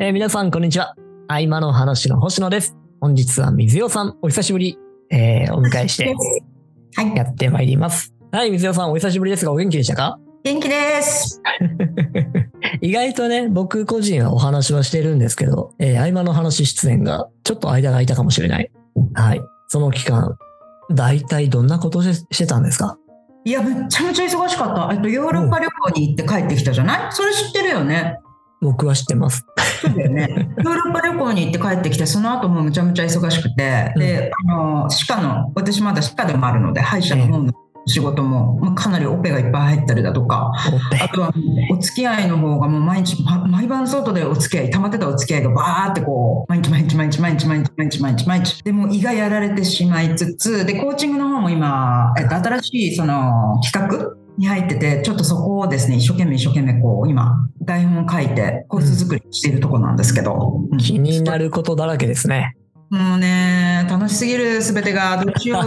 えー皆さん、こんにちは。合間の話の星野です。本日は水代さん、お久しぶり、えーお迎えして はい。やってまいります。はい、水代さん、お久しぶりですが、お元気でしたか？元気です。意外とね、僕個人はお話はしてるんですけど、えー合間の話出演がちょっと間が空いたかもしれない。はい。その期間、大体どんなことししてたんですか？いや、めっちゃめちゃ忙しかった。えっと、ヨーロッパ旅行に行って帰ってきたじゃない？それ知ってるよね。僕は知ってます。そうだよね。ヨーロッパ旅行に行って帰ってきて、その後もむちゃむちゃ忙しくて、で、あの、歯科の、私まだ歯科でもあるので、歯医者の方の仕事も、まあ、かなりオペがいっぱい入ったりだとか、あとはお付き合いの方がもう毎日、ま毎晩外でお付き合い、溜まってたお付き合いがバーってこう、毎日毎日毎日毎日毎日毎日毎日毎日。でもう胃がやられてしまいつつ、で、コーチングの方も今、えっと、新しいその企画に入ってて、ちょっとそこをですね、一生懸命一生懸命こう、今、台本を書いて、コース作りしているところなんですけど。うん気になることだらけですね。もうね、楽しすぎる、すべてが、どうしよう。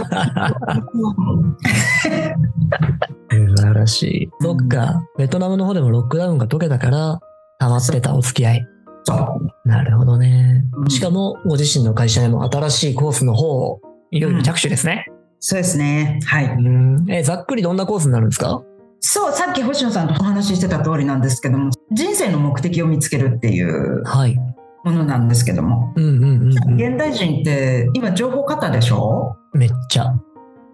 素晴らしい。そっか、ベトナムの方でもロックダウンが解けたから、溜まってたお付き合い。そう。なるほどねう。んしかも、ご自身の会社でも新しいコースの方を、いよいよ着手ですね。そうですね。はい。うん。え、ざっくりどんなコースになるんですか？そう、さっき星野さんとお話ししてた通りなんですけども、人生の目的を見つけるっていうはい。ものなんですけども。現代人って今情報過多でしょ？めっちゃ。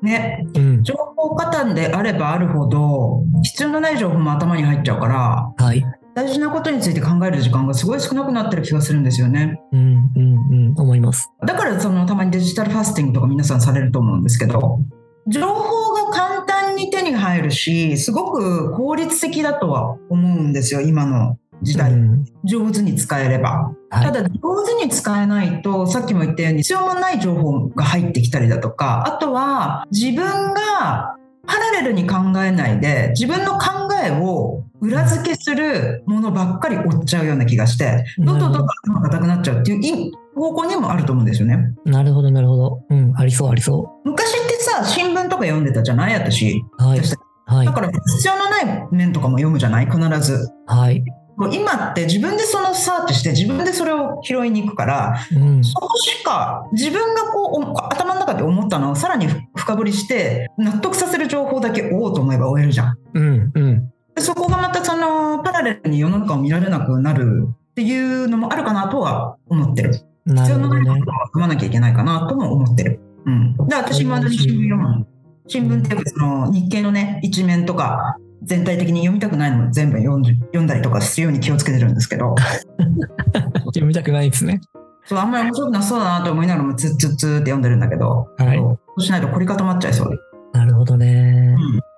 ね。うん。情報過多であればあるほど、必要のない情報も頭に入っちゃうから、はい。大事なことについて考える時間がすごい少なくなってる気がするんですよね。うんうんうん。思います。だからそのたまにデジタルファスティングとか皆さんされると思うんですけど、情報が簡単に手に入るし、すごく効率的だとは思うんですよ、今の時代。うん上手に使えれば。はい。ただ上手に使えないとさっきも言ったように必要もない情報が入ってきたりだとかあとは自分がパラレルに考えないで自分の考えを裏付けするものばっかり追っちゃうような気がしてどんどんどんどん頭が硬くなっちゃうっていう方向にもあると思うんですよね。なるほどなるほど。うん。ありそうありそ昔ってさ新聞とか読んでたじゃない私。う。はい。私はいだ。から必要のない面とかも読むじゃない必ず。はい。今って自分でそのサーチして自分でそれを拾いに行くからうん。そこしか自分がこうお頭の中で思ったのをさらに深掘りして納得させる情報だけ追おうと思えば追えるじゃん。うんうん。でそこがまたそのパラレルに世の中を見られなくなるっていうのもあるかなとは思ってる。な必要のるほどね。ないことは読まなきゃいけないかなとも思ってる。うん、で私まだに新聞読むの。新聞っていうかその日経のね一面とか全体的に読みたくないのも全部読んで読んだりとかするように気をつけてるんですけど。読みたくないですね。そうあんまり面白くなさそうだなと思いながらもツッツッツーって読んでるんだけど、はいそうしないと凝り固まっちゃいそうで。なるほどね。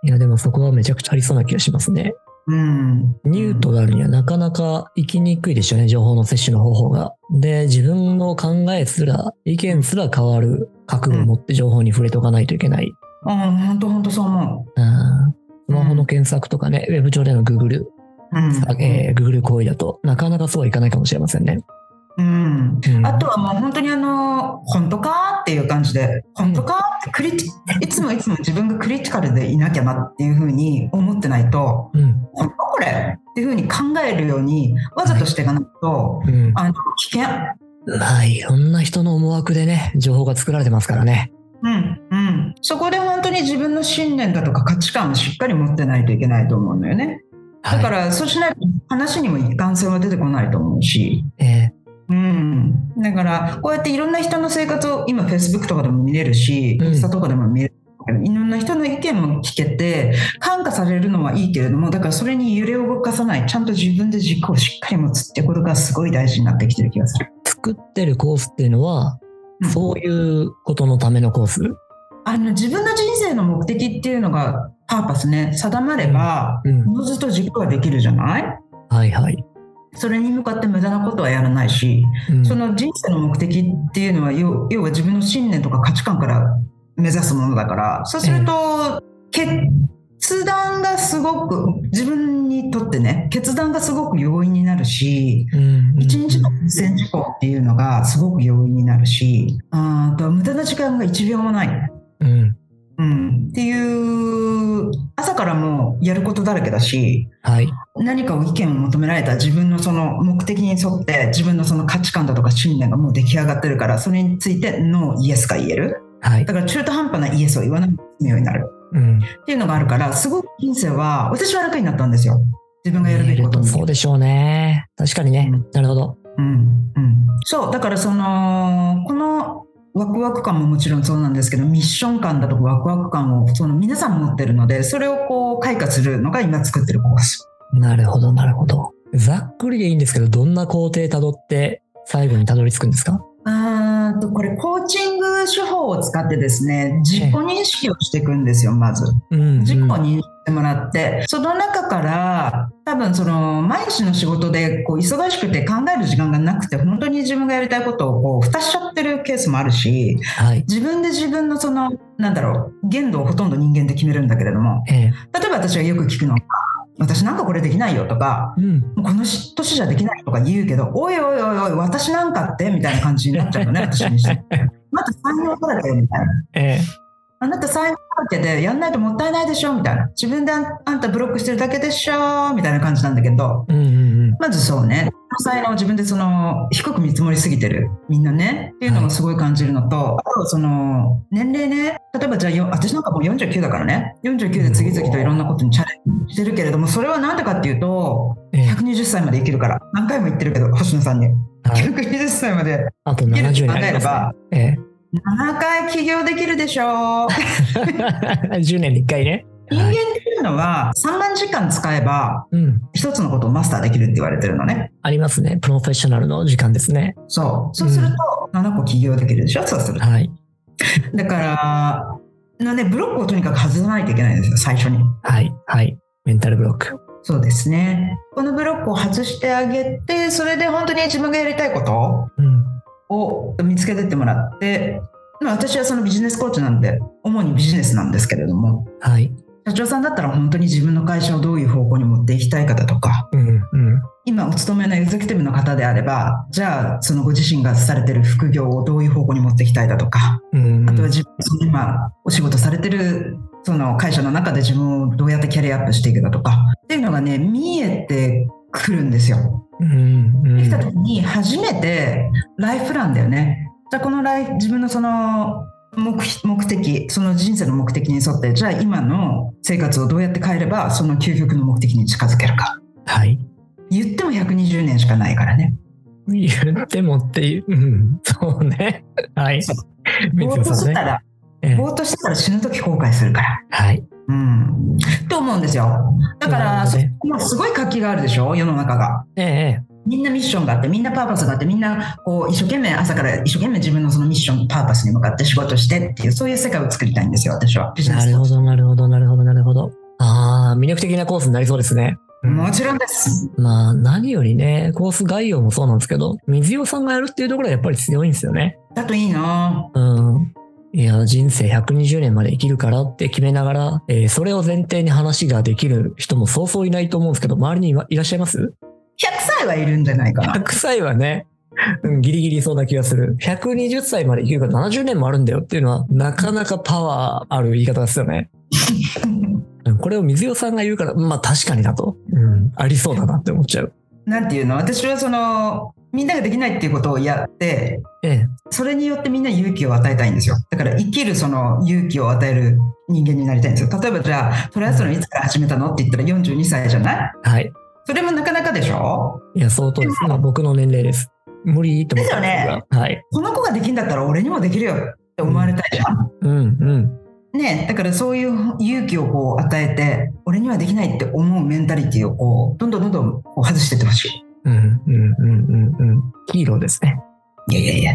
うんいや、でもそこはめちゃくちゃありそうな気がしますね。うん。ニュートラルにはなかなか行きにくいでしょうね、情報の摂取の方法が。で、自分の考えすら、意見すら変わる覚悟を持って情報に触れておかないといけない。ああ、本当本当そう思うんスマホの検索とかね、ウェブ上での Google、う。うん。えー Google 行為だとなかなかそうはいかないかもしれませんね。うん。うんあとはもう本当にあの、本当かっていう感じで、本当かってクリティ、いつもいつも自分がクリティカルでいなきゃなっていうふうに思ってないと、うん。本当これっていうふうに考えるように、わざとしていかないと、うん。あの、危険。まあ、いろんな人の思惑でね、情報が作られてますからね。うん、うん。そこで本当に自分の信念だとか価値観をしっかり持ってないといけないと思うのよね。だかはい。ら、そうしないと話にも一貫性は出てこないと思うし。えうん。だから、こうやっていろんな人の生活を今、Facebook とかでも見れるし、うんインスタとかでも見れる。いろんな人の意見も聞けて、感化されるのはいいけれども、だからそれに揺れを動かさない、ちゃんと自分で軸をしっかり持つってことがすごい大事になってきてる気がする。ー作ってるコースっていうのは、うんそういうことのためのコース？あの自分の人生の目的っていうのがパーパスね、定まれば、うん。ずと軸ができるじゃない？はいはい。それに向かって無駄なことはやらないし、うんその人生の目的っていうのは要要は自分の信念とか価値観から目指すものだからそうすると決断がすごく自分にとってね決断がすごく容易になるしうん一日の実践事項っていうのがすごく容易になるしあとは無駄な時間が1秒もない。うん。うん、っていう朝からもうやることだらけだしはい。何かを意見を求められた自分のその目的に沿って自分のその価値観だとか信念がもう出来上がってるからそれについてノーイエスが言えるはいだ。から中途半端なイエスを言わなくて済むようになるうん。っていうのがあるからすごく人生は私は楽になったんですよ自分がやるべきことにそうでしょうね。確かにね。うんなるほど。うんうん、そうだからそのこのワクワク感ももちろんそうなんですけどミッション感だとかワクワク感をその皆さん持ってるのでそれをこう開花するのが今作ってるコースなるほど、なるほど。ざっくりでいいんですけど、どんな工程たどって最後にたどり着くんですか？あーとこれコーチング手法を使ってですね自己認識をしていくんですよまずうん、うん。自己認識してもらってその中から多分その毎日の仕事でこう忙しくて考える時間がなくて本当に自分がやりたいことをこう蓋しちゃってるケースもあるしはい。自分で自分のそのなんだろう限度をほとんど人間で決めるんだけれどもええ。例えば私がよく聞くのは私なんかこれできないよとかうん。この年じゃできないとか言うけどおいおいおいおい私なんかってみたいな感じになっちゃうのね 私にして。また才能だらけみたいな。ええ。あなた才能だらけでやんないともったいないでしょみたいな。自分であんたブロックしてるだけでしょみたいな感じなんだけど、うんうんうん。まずそうね、才能を自分でその低く見積もりすぎてる、みんなね、っていうのもすごい感じるのと、あとその年齢ね、例えばじゃあよ、私なんかもう49だからね、49で次々といろんなことにチャレンジしてるけれども、それはなんでかっていうと、ええ。120歳まで生きるから、何回も言ってるけど、星野さんに。はい。120歳まであと70生きるとに考えれば、。ええ。7回起業できるでしょう。10年に1回ね。人間っはうのは3万時間使えばうん。一つのことをマスターできるって言われてるのね。ありますね。プロフェッショナルの時間ですね。そう。そうすると7個起業できるでしょ？そうすると。はい。だから、のね、ブロックをとにかく外さないといけないんですよ、最初に。はい。はい。メンタルブロック。そうですね。このブロックを外してあげて、それで本当に自分がやりたいこと？うん。を見つけてってもらって、まあ、私はそのビジネスコーチなんで、主にビジネスなんですけれども、はい。社長さんだったら本当に自分の会社をどういう方向に持っていきたいかだとか、うん。うん。今お勤めのエグゼクティブの方であれば、じゃあそのご自身がされてる副業をどういう方向に持っていきたいだとか、うん。あとは自分今お仕事されてるその会社の中で自分をどうやってキャリアアップしていくだとかっていうのがね見えてくるんですよ。うん。うん。できた時に初めてライフプランだよね。じゃあこのライフ自分のその目目的その人生の目的に沿ってじゃあ今の生活をどうやって変えればその究極の目的に近づけるか。はい。言っても120年しかないからね。言ってもっていう。うん。そうね。はい。そう三ぼーっと。してたら、ええぼーっとしてたら死ぬ時後悔するから。はい。うん。と思うんですよ。だから、ねもうすごい活気があるでしょ？世の中が。ええ。みんなミッションがあって、みんなパーパスがあって、みんなこう一生懸命朝から一生懸命自分のそのミッション、パーパスに向かって仕事してっていう、そういう世界を作りたいんですよ、私は。ビジネスなるほど、なるほど、なるほど、なるほど。ああ、魅力的なコースになりそうですね。うんもちろんです。まあ、何よりね、コース概要もそうなんですけど、水尾さんがやるっていうところはやっぱり強いんですよね。だといいなうん。いや、人生120年まで生きるからって決めながら、えーそれを前提に話ができる人もそうそういないと思うんですけど、周りにいいらっしゃいます？100歳はいるんじゃないかな。100歳はね、うんギリギリそうな気がする。120歳まで生きるから70年もあるんだよっていうのは、なかなかパワーある言い方ですよね。うんこれを水尾さんが言うから、まあ確かにだと。うん、ありそうだなって思っちゃう。なんていうの？私はその、みんなができないっていうことをやって、ええ。それによってみんな勇気を与えたいんですよ。だから生きるその勇気を与える人間になりたいんですよ。例えばじゃあ、トライアスロンいつから始めたの？って言ったら42歳じゃない？はい。それもなかなかでしょ？いや、相当です。まあ僕の年齢です。無理って思ったんですが。はい。この子ができんだったら俺にもできるよって思われたいじゃん。うん、うん。ねだからそういう勇気をこう与えて、俺にはできないって思うメンタリティをこう、どんどんどんどんこう外していってほしい。うん、うん、うん、うん、うん。ヒーローですね。いやいやいや。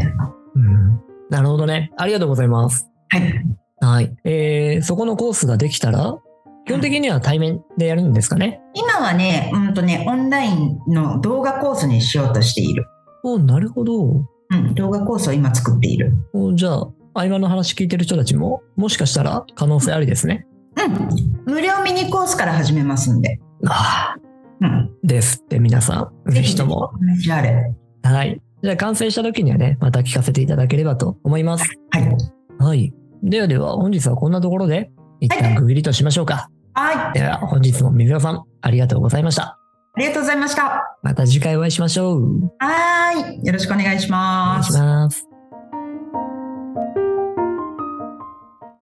うん。なるほどね。ありがとうございます。はい。はい。えー、そこのコースができたら、基本的には対面でやるんですかね？今はね、うんとね、オンラインの動画コースにしようとしている。おなるほど。うん、動画コースを今作っている。おじゃあ、合間の話聞いてる人たちも、もしかしたら可能性ありですね。うん。無料ミニコースから始めますんで。ああ、うん。ですって皆さん、ぜひとも。れ。はい。じゃあ完成した時にはね、また聞かせていただければと思います。はい。はい。ではでは、本日はこんなところで、一旦区切りとしましょうか。はい。では、本日も水野さん、ありがとうございました。ありがとうございました。また次回お会いしましょう。はーい。よろしくお願いしお願いし。ます。